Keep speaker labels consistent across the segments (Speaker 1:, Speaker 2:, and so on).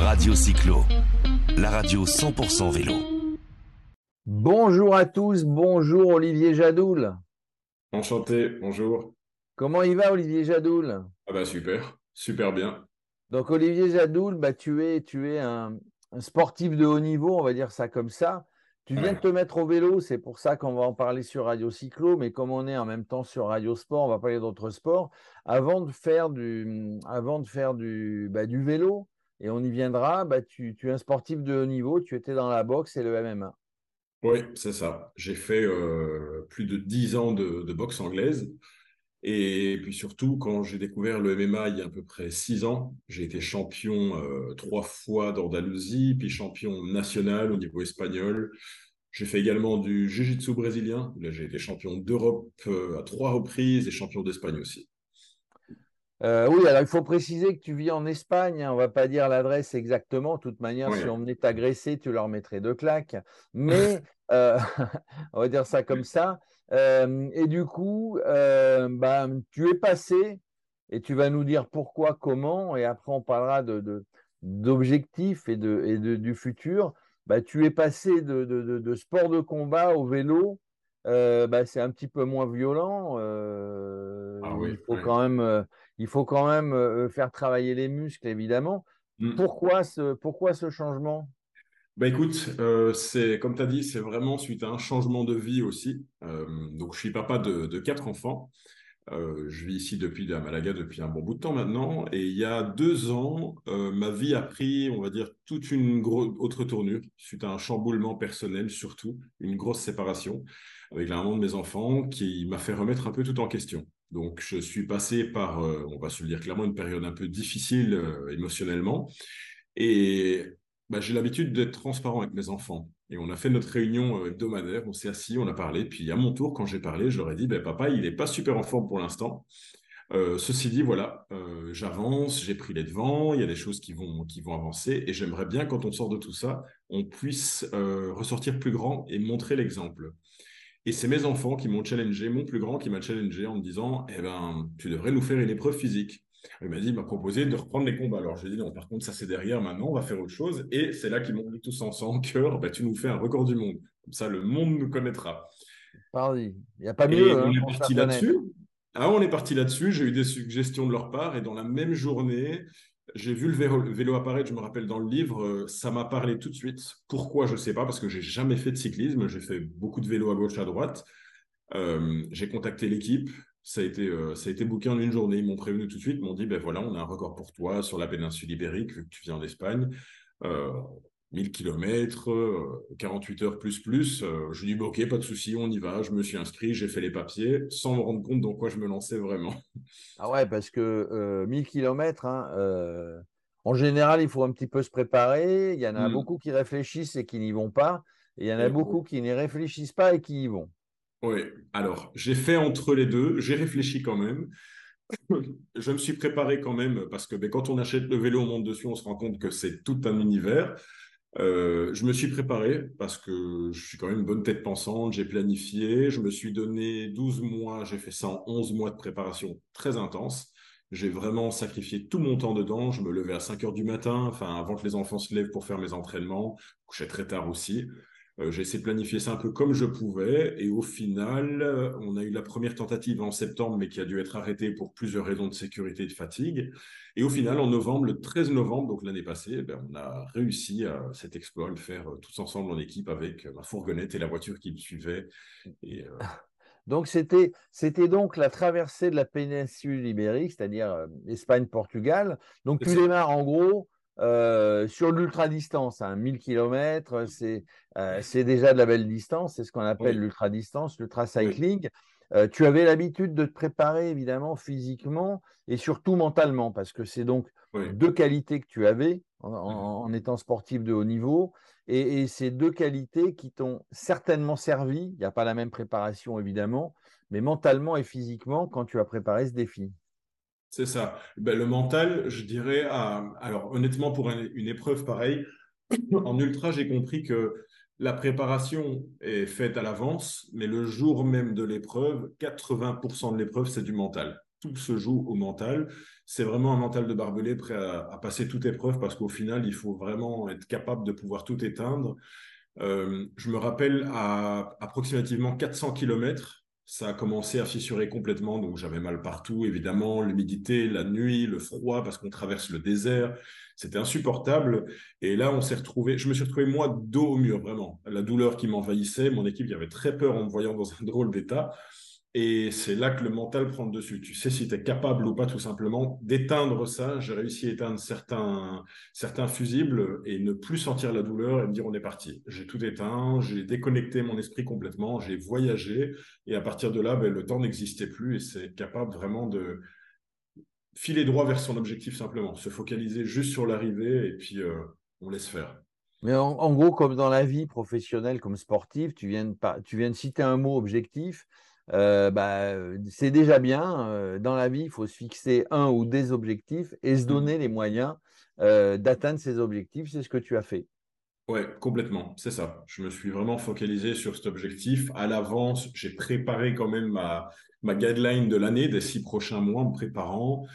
Speaker 1: Radio Cyclo, la radio 100% vélo.
Speaker 2: Bonjour à tous, bonjour Olivier Jadoul.
Speaker 3: Enchanté, bonjour.
Speaker 2: Comment il va Olivier Jadoul?
Speaker 3: Ah bah super, super bien.
Speaker 2: Donc Olivier Jadoul, bah, tu es, tu es un, sportif de haut niveau, on va dire ça comme ça. Tu viens de te mettre au vélo, c'est pour ça qu'on va en parler sur Radio Cyclo, mais comme on est en même temps sur Radio Sport, on va parler d'autres sports. Avant de faire du, avant de faire du, bah, du vélo, et on y viendra, bah, tu, es un sportif de haut niveau, tu étais dans la boxe et le MMA.
Speaker 3: Oui, c'est ça. J'ai fait euh, plus de 10 ans de, boxe anglaise. Et puis surtout, quand j'ai découvert le MMA il y a à peu près 6 ans, j'ai été champion euh, trois fois d'Andalousie, puis champion national au niveau espagnol. J'ai fait également du jiu-jitsu brésilien. Là, j'ai été champion d'Europe euh, à trois reprises et champion d'Espagne aussi.
Speaker 2: Euh, oui, alors il faut préciser que tu vis en Espagne. Hein, on ne va pas dire l'adresse exactement. De toute manière, si on venait t'agresser, tu leur mettrais deux claques. Mais euh, on va dire ça comme ça. Euh, et du coup, bah, tu es passé et tu vas nous dire pourquoi, comment. Et après, on parlera d'objectifs et, de, du futur. Bah, tu es passé de, sport de combat au vélo. Bah, c'est un petit peu moins violent. Ah il faut quand même il faut quand même euh, faire travailler les muscles, évidemment. Mm. Pourquoi, ce, pourquoi ce changement?
Speaker 3: Bah écoute, euh, c'est comme tu as dit, c'est vraiment suite à un changement de vie aussi. Euh, donc je suis papa de, quatre enfants. Je vis ici depuis à Malaga depuis un bon bout de temps maintenant. Et il y a deux ans, ma vie a pris, on va dire, toute une autre tournure suite à un chamboulement personnel surtout, une grosse séparation avec la maman de mes enfants qui m'a fait remettre un peu tout en question. Donc, je suis passé par, euh, on va se le dire clairement, une période un peu difficile euh, émotionnellement. Et bah, j'ai l'habitude d'être transparent avec mes enfants. Et on a fait notre réunion euh, hebdomadaire, on s'est assis, on a parlé. Puis à mon tour, quand j'ai parlé, je leur ai dit, ben, papa, il n'est pas super en forme pour l'instant. ceci dit, voilà, j'avance, j'ai pris les devants, il y a des choses qui vont, qui vont avancer. Et j'aimerais bien, quand on sort de tout ça, on puisse ressortir plus grand et montrer l'exemple. Et c'est mes enfants qui m'ont challengé, mon plus grand qui m'a challengé en me disant Eh ben, tu devrais nous faire une épreuve physique. Il m'a dit, il m'a proposé de reprendre les combats. Alors j'ai dit non, par contre, ça c'est derrière, maintenant on va faire autre chose. Et c'est là qu'ils m'ont dit tous ensemble cœur, bah, tu nous fais un record du monde. Comme ça, le monde nous connaîtra.
Speaker 2: Il n'y a pas mieux.
Speaker 3: on hein, est parti là-dessus. Ah, on est parti là-dessus. J'ai eu des suggestions de leur part. Et dans la même journée, j'ai vu le vélo, apparaître, je me rappelle dans le livre, euh, ça m'a parlé tout de suite. Pourquoi, je ne sais pas, parce que j'ai jamais fait de cyclisme, j'ai fait beaucoup de vélo à gauche, à droite. Euh, j'ai contacté l'équipe, ça a été, euh, ça a été booké en une journée. Ils m'ont prévenu tout de suite, m'ont dit, ben voilà, on a un record pour toi sur la péninsule ibérique, vu que tu viens d'Espagne. 1000 km, 48 heures plus plus. Euh, je dis, bah, ok, pas de souci, on y va. Je me suis inscrit, j'ai fait les papiers, sans me rendre compte dans quoi je me lançais vraiment.
Speaker 2: Ah ouais, parce que 1000 km, hein, euh, en général, il faut un petit peu se préparer. Il y en a hmm. beaucoup qui réfléchissent et qui n'y vont pas. Et il y en a beaucoup qui n'y réfléchissent pas et qui y vont.
Speaker 3: Oui, alors j'ai fait entre les deux, j'ai réfléchi quand même. je me suis préparé quand même parce que ben, quand on achète le vélo, on monte dessus, on se rend compte que c'est tout un univers. Euh, je me suis préparé parce que je suis quand même une bonne tête pensante, j'ai planifié, je me suis donné 12 mois, j'ai fait ça en 11 mois de préparation très intense. J'ai vraiment sacrifié tout mon temps dedans. Je me levais à 5 heures du matin, enfin avant que les enfants se lèvent pour faire mes entraînements. Je couchais très tard aussi. Euh, j'ai essayé de planifier ça un peu comme je pouvais. Et au final, euh, on a eu la première tentative en septembre, mais qui a dû être arrêtée pour plusieurs raisons de sécurité et de fatigue. Et au final, en novembre, le 13 novembre, donc l'année passée, eh ben, on a réussi à cet exploit, le faire euh, tous ensemble en équipe avec ma fourgonnette et la voiture qui me suivait. Et,
Speaker 2: Donc, c'était, c'était donc la traversée de la péninsule ibérique, c'est-à-dire Espagne-Portugal. Donc, tu démarres en gros euh, sur l'ultra-distance, 1000 km, c'est déjà de la belle distance, c'est ce qu'on appelle l'ultra-distance, l'ultra-cycling. Euh, tu avais l'habitude de te préparer évidemment physiquement et surtout mentalement, parce que c'est donc deux qualités que tu avais en, étant sportif de haut niveau, et, et ces deux qualités qui t'ont certainement servi, il n'y a pas la même préparation évidemment, mais mentalement et physiquement quand tu as préparé ce défi.
Speaker 3: C'est ça. Ben, le mental, je dirais, alors honnêtement, pour une épreuve pareille, en ultra, j'ai compris que la préparation est faite à l'avance, mais le jour même de l'épreuve, 80% de l'épreuve, c'est du mental. Tout se joue au mental. c'est vraiment un mental de barbelé prêt à, passer toute épreuve parce qu'au final, il faut vraiment être capable de pouvoir tout éteindre. Euh, je me rappelle à approximativement 400 km, ça a commencé à fissurer complètement, donc j'avais mal partout, évidemment, l'humidité, la nuit, le froid, parce qu'on traverse le désert, c'était insupportable. Et là, on s'est retrouvé, je me suis retrouvé moi dos au mur, vraiment. La douleur qui m'envahissait, mon équipe y avait très peur en me voyant dans un drôle d'état. Et c'est là que le mental prend le dessus. Tu sais si tu es capable ou pas tout simplement d'éteindre ça. J'ai réussi à éteindre certains, certains fusibles et ne plus sentir la douleur et me dire on est parti. J'ai tout éteint, j'ai déconnecté mon esprit complètement, j'ai voyagé et à partir de là, ben, le temps n'existait plus et c'est capable vraiment de filer droit vers son objectif simplement, se focaliser juste sur l'arrivée et puis euh, on laisse faire.
Speaker 2: Mais en, gros, comme dans la vie professionnelle, comme sportive, tu viens de, tu viens de citer un mot objectif. Euh, bah, c'est déjà bien. Euh, dans la vie, il faut se fixer un ou des objectifs et se mmh. donner les moyens euh, d'atteindre ces objectifs. C'est ce que tu as fait.
Speaker 3: Oui, complètement, c'est ça. Je me suis vraiment focalisé sur cet objectif. À l'avance, j'ai préparé quand même ma, ma guideline de l'année, des six prochains mois en me préparant.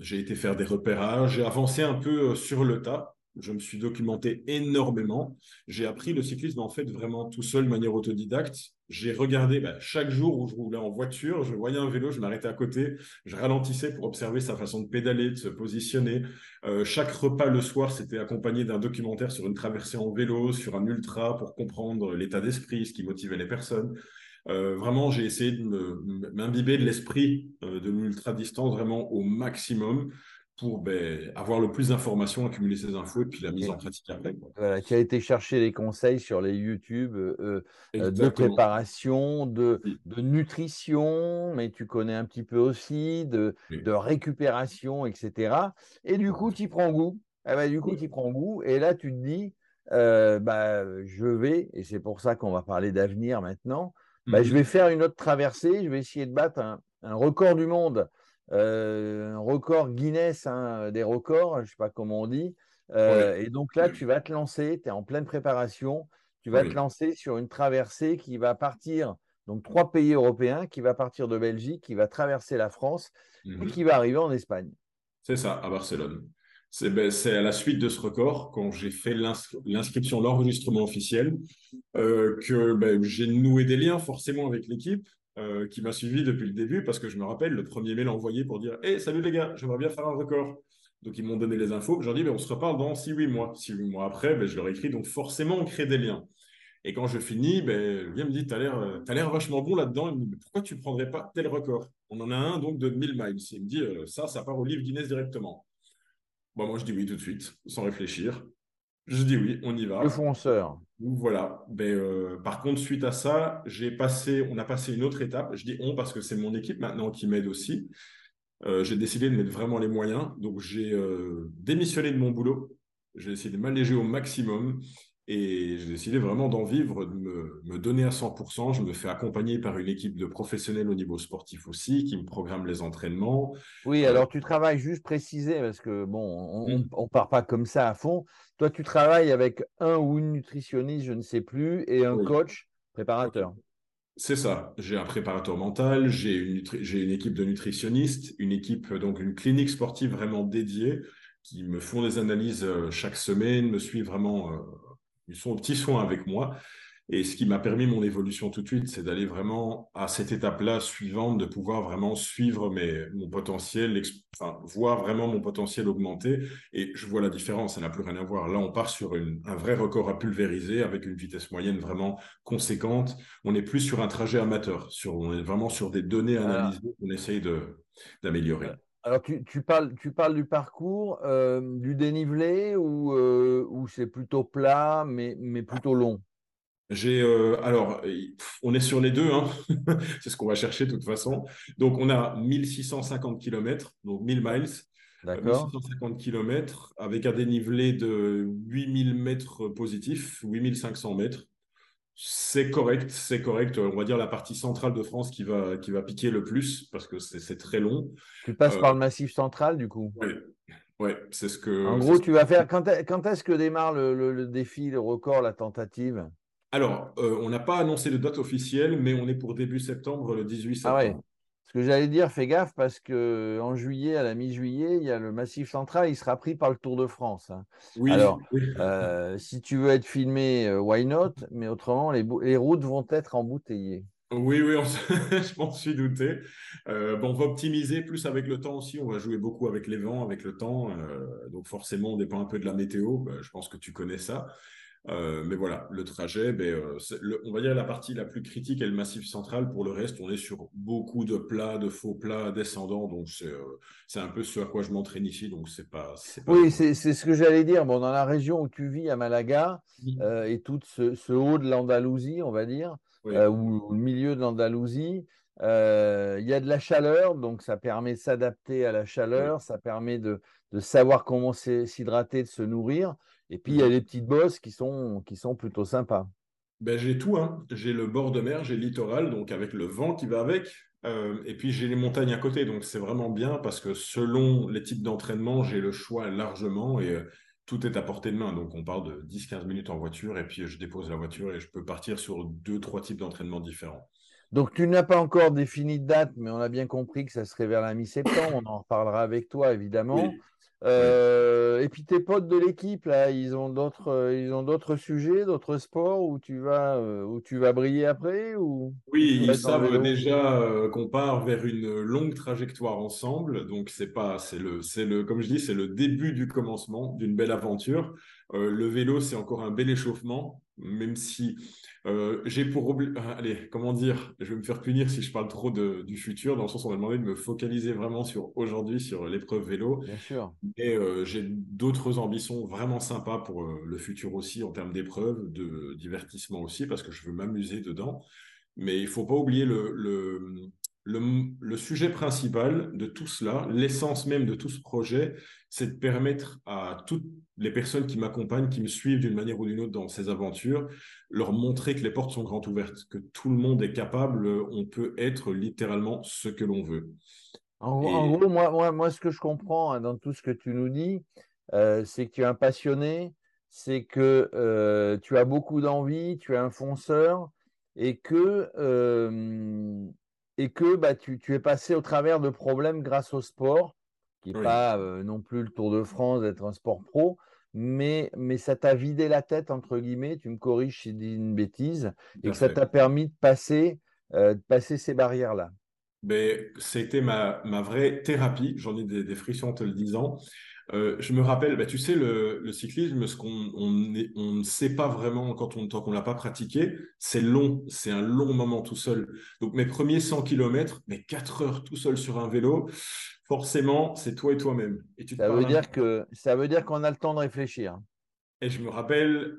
Speaker 3: j'ai été faire des repérages, j'ai avancé un peu sur le tas je me suis documenté énormément. J'ai appris le cyclisme en fait vraiment tout seul de manière autodidacte. J'ai regardé bah, chaque jour où je roulais en voiture, je voyais un vélo, je m'arrêtais à côté, je ralentissais pour observer sa façon de pédaler, de se positionner. Euh, chaque repas le soir, c'était accompagné d'un documentaire sur une traversée en vélo, sur un ultra pour comprendre l'état d'esprit, ce qui motivait les personnes. Euh, vraiment, j'ai essayé de m'imbiber de l'esprit euh, de l'ultra distance vraiment au maximum pour ben, avoir le plus d'informations, accumuler ces infos et puis la mise en pratique après.
Speaker 2: Voilà, qui a été chercher les conseils sur les YouTube euh, euh, de préparation, de, de, nutrition, mais tu connais un petit peu aussi, de, de récupération, etc. Et du coup, tu prends goût. Eh ben, du coup, tu prends goût. Et là, tu te dis, euh, bah, je vais, et c'est pour ça qu'on va parler d'avenir maintenant, bah, je mhm. vais faire une autre traversée, je vais essayer de battre un, un record du monde euh, un record Guinness hein, des records, je ne sais pas comment on dit. Euh, et donc là, tu vas te lancer, tu es en pleine préparation, tu vas te lancer sur une traversée qui va partir, donc trois pays européens, qui va partir de Belgique, qui va traverser la France et mhm. qui va arriver en Espagne.
Speaker 3: C'est ça, à Barcelone. Ben, c'est à la suite de ce record, quand j'ai fait l'inscription, l'enregistrement officiel, euh, que ben, j'ai noué des liens forcément avec l'équipe. Euh, qui m'a suivi depuis le début parce que je me rappelle le premier mail envoyé pour dire Hey, salut les gars, j'aimerais bien faire un record. Donc ils m'ont donné les infos. Je leur dis on se reparle dans 6-8 mois. 6-8 mois après, ben, je leur écris. Donc forcément, on crée des liens. Et quand je finis, ben, le me dit Tu as l'air vachement bon là-dedans. Dit Pourquoi tu ne prendrais pas tel record? On en a un donc de 1000 miles. Il me dit euh, Ça, ça part au livre Guinness directement. Bon, moi, je dis oui tout de suite, sans réfléchir. Je dis oui, on y va.
Speaker 2: Le fonceur.
Speaker 3: Voilà. Ben, euh, par contre, suite à ça, j'ai passé, on a passé une autre étape. Je dis on parce que c'est mon équipe maintenant qui m'aide aussi. Euh, j'ai décidé de mettre vraiment les moyens. Donc, j'ai euh, démissionné de mon boulot. J'ai essayé de m'alléger au maximum. Et j'ai décidé vraiment d'en vivre, de me, donner à 100%. Je me fais accompagner par une équipe de professionnels au niveau sportif aussi, qui me programme les entraînements.
Speaker 2: Oui, alors tu travailles juste préciser, parce que bon, on ne part pas comme ça à fond. Toi, tu travailles avec un ou une nutritionniste, je ne sais plus, et un coach préparateur.
Speaker 3: C'est ça. J'ai un préparateur mental, j'ai une, une, équipe de nutritionnistes, une équipe, donc une clinique sportive vraiment dédiée qui me font des analyses euh, chaque semaine, me suivent vraiment euh, ils sont au petit soin avec moi. Et ce qui m'a permis mon évolution tout de suite, c'est d'aller vraiment à cette étape-là suivante, de pouvoir vraiment suivre mes, mon potentiel, enfin, voir vraiment mon potentiel augmenter. Et je vois la différence, ça n'a plus rien à voir. Là, on part sur un vrai record à pulvériser avec une vitesse moyenne vraiment conséquente. On n'est plus sur un trajet amateur, sur, on est vraiment sur des données analysées qu'on essaye d'améliorer.
Speaker 2: Alors, tu, parles, tu parles du parcours, euh, du dénivelé ou, euh, ou c'est plutôt plat, mais, mais plutôt long?
Speaker 3: J'ai euh, alors, on est sur les deux, hein. c'est ce qu'on va chercher de toute façon. Donc, on a 1650 km, donc 1000 miles. D'accord. 1650 km avec un dénivelé de 8000 mètres positifs, 8500 mètres c'est correct, c'est correct. On va dire la partie centrale de France qui va, qui va piquer le plus parce que c'est très long.
Speaker 2: Tu passes par le massif central du coup?
Speaker 3: Oui, ouais, c'est ce que.
Speaker 2: En gros, tu vas faire. Quand, est-ce que démarre le, défi, le record, la tentative?
Speaker 3: Alors, euh, on n'a pas annoncé de date officielle, mais on est pour début septembre, le 18 septembre. Ah ouais.
Speaker 2: Ce que j'allais dire, fais gaffe parce que en juillet, à la mi-juillet, il y a le Massif Central, il sera pris par le Tour de France. Hein. Oui. Alors, euh, si tu veux être filmé, euh, why not? Mais autrement, les, les, routes vont être embouteillées.
Speaker 3: Oui, oui, je m'en suis douté. Euh, bon, on va optimiser plus avec le temps aussi. On va jouer beaucoup avec les vents, avec le temps. donc forcément, on dépend un peu de la météo. Bah, je pense que tu connais ça. Euh, mais voilà, le trajet, ben, euh, on va dire la partie la plus critique est le massif central. Pour le reste, on est sur beaucoup de plats, de faux plats descendants. Donc, c'est euh, un peu ce à quoi je m'entraîne ici. Donc, c'est pas,
Speaker 2: pas, Oui, c'est ce que j'allais dire. Bon, dans la région où tu vis, à Malaga, et tout ce, haut de l'Andalousie, on va dire, ou le milieu de l'Andalousie, il y a de la chaleur. Donc, ça permet de s'adapter à la chaleur. Ça permet de, de savoir comment s'hydrater, de se nourrir. Et puis, il y a les petites bosses qui sont, qui sont plutôt sympas.
Speaker 3: Ben, j'ai tout. Hein. J'ai le bord de mer, j'ai le littoral, donc avec le vent qui va avec. Euh, et puis, j'ai les montagnes à côté. Donc, c'est vraiment bien parce que selon les types d'entraînement, j'ai le choix largement et euh, tout est à portée de main. Donc, on parle de 10-15 minutes en voiture et puis je dépose la voiture et je peux partir sur deux, trois types d'entraînement différents.
Speaker 2: Donc, tu n'as pas encore défini de date, mais on a bien compris que ça serait vers la mi-septembre. On en reparlera avec toi, évidemment. Euh, et puis tes potes de l'équipe là, ils ont d'autres, euh, ils ont d'autres sujets, d'autres sports où tu vas, euh, où tu vas briller après ou
Speaker 3: Oui, ils savent déjà qu'on part vers une longue trajectoire ensemble. Donc c'est pas, c'est le, c'est le, comme je dis, c'est le début du commencement d'une belle aventure. le vélo, c'est encore un bel échauffement, même si euh, j'ai pour allez, comment dire, je vais me faire punir si je parle trop de, du futur, dans le sens où on m'a demandé de me focaliser vraiment sur aujourd'hui, sur l'épreuve vélo.
Speaker 2: Bien sûr.
Speaker 3: Et euh, j'ai d'autres ambitions vraiment sympas pour euh, le futur aussi, en termes d'épreuves, de divertissement aussi, parce que je veux m'amuser dedans. Mais il faut pas oublier le, le, le, sujet principal de tout cela, l'essence même de tout ce projet, c'est de permettre à toutes les personnes qui m'accompagnent, qui me suivent d'une manière ou d'une autre dans ces aventures, leur montrer que les portes sont grandes ouvertes, que tout le monde est capable, on peut être littéralement ce que l'on veut.
Speaker 2: En, gros, moi, moi, ce que je comprends hein, dans tout ce que tu nous dis, euh, c'est que tu es un passionné, c'est que euh, tu as beaucoup d'envie, tu es un fonceur et que euh, et que bah, tu, es passé au travers de problèmes grâce au sport, qui n'est pas euh, non plus le Tour de France d'être un sport pro, mais, mais ça t'a vidé la tête, entre guillemets, tu me corriges si je dis une bêtise, et que ça t'a permis de passer, euh, de passer ces barrières-là?
Speaker 3: Ben, c'était ma, ma, vraie thérapie, j'en ai des, des, frissons en te le disant. Euh, je me rappelle, bah, tu sais, le, cyclisme, ce qu'on on, ne sait pas vraiment quand on, tant qu'on l'a pas pratiqué, c'est long, c'est un long moment tout seul. Donc mes premiers 100 km, mais 4 heures tout seul sur un vélo, forcément, c'est toi et toi-même. Et
Speaker 2: ça, veut dire que, ça veut dire qu'on a le temps de réfléchir.
Speaker 3: Et je me rappelle,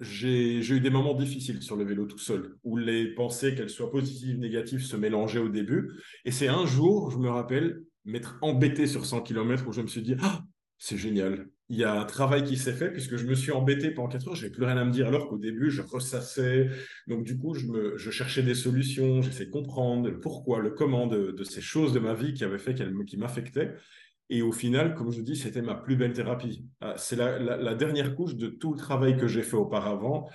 Speaker 3: j'ai eu des moments difficiles sur le vélo tout seul, où les pensées, qu'elles soient positives, négatives, se mélangeaient au début. Et c'est un jour, je me rappelle, m'être embêté sur 100 km où je me suis dit, ah, c'est génial. Il y a un travail qui s'est fait puisque je me suis embêté pendant 4 heures, je n'avais plus rien à me dire alors qu'au début, je ressassais. Donc, du coup, je, me, je cherchais des solutions, j'essayais de comprendre le pourquoi, le comment de, ces choses de ma vie qui avaient fait, qui m'affectaient. Et au final, comme je dis, c'était ma plus belle thérapie. Ah, c'est la, la, dernière couche de tout le travail que j'ai fait auparavant.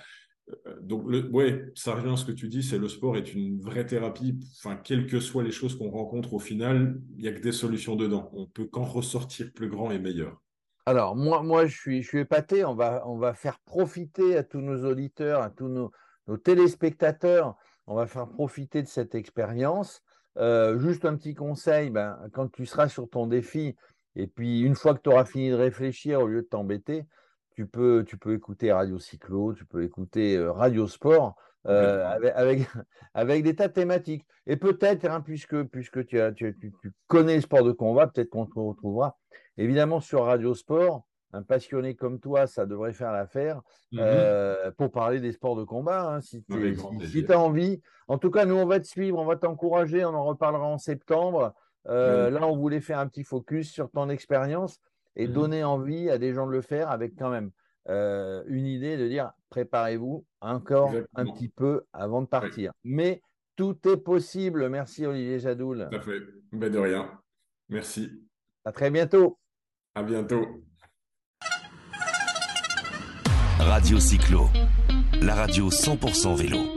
Speaker 3: Euh, donc, le, ouais, ça revient à ce que tu dis, c'est le sport est une vraie thérapie. Enfin, quelles que soient les choses qu'on rencontre, au final, il n'y a que des solutions dedans. On peut qu'en ressortir plus grand et meilleur.
Speaker 2: Alors, moi, je, suis, je suis épaté. On va, on va faire profiter à tous nos auditeurs, à tous nos, téléspectateurs, on va faire profiter de cette expérience. Euh, juste un petit conseil, ben, quand tu seras sur ton défi, et puis une fois que tu auras fini de réfléchir, au lieu de t'embêter, tu peux, tu peux écouter Radio Cyclo, tu peux écouter Radio Sport euh, avec, avec, des tas de thématiques. Et peut-être, hein, puisque, puisque tu, as, tu, connais le sport de combat, peut-être qu'on te retrouvera évidemment sur Radio Sport. Un passionné comme toi, ça devrait faire l'affaire euh, pour parler des sports de combat. Hein, si tu as envie. En tout cas, nous, on va te suivre, on va t'encourager. On en reparlera en septembre. Là, on voulait faire un petit focus sur ton expérience et mmh donner envie à des gens de le faire avec quand même euh, une idée de dire préparez-vous encore un petit peu avant de partir. Mais tout est possible. Merci Olivier Jadoul.
Speaker 3: Tout à fait. Ben, de rien. Merci.
Speaker 2: À très bientôt.
Speaker 3: À bientôt.
Speaker 1: Radio Cyclo, la radio 100% vélo.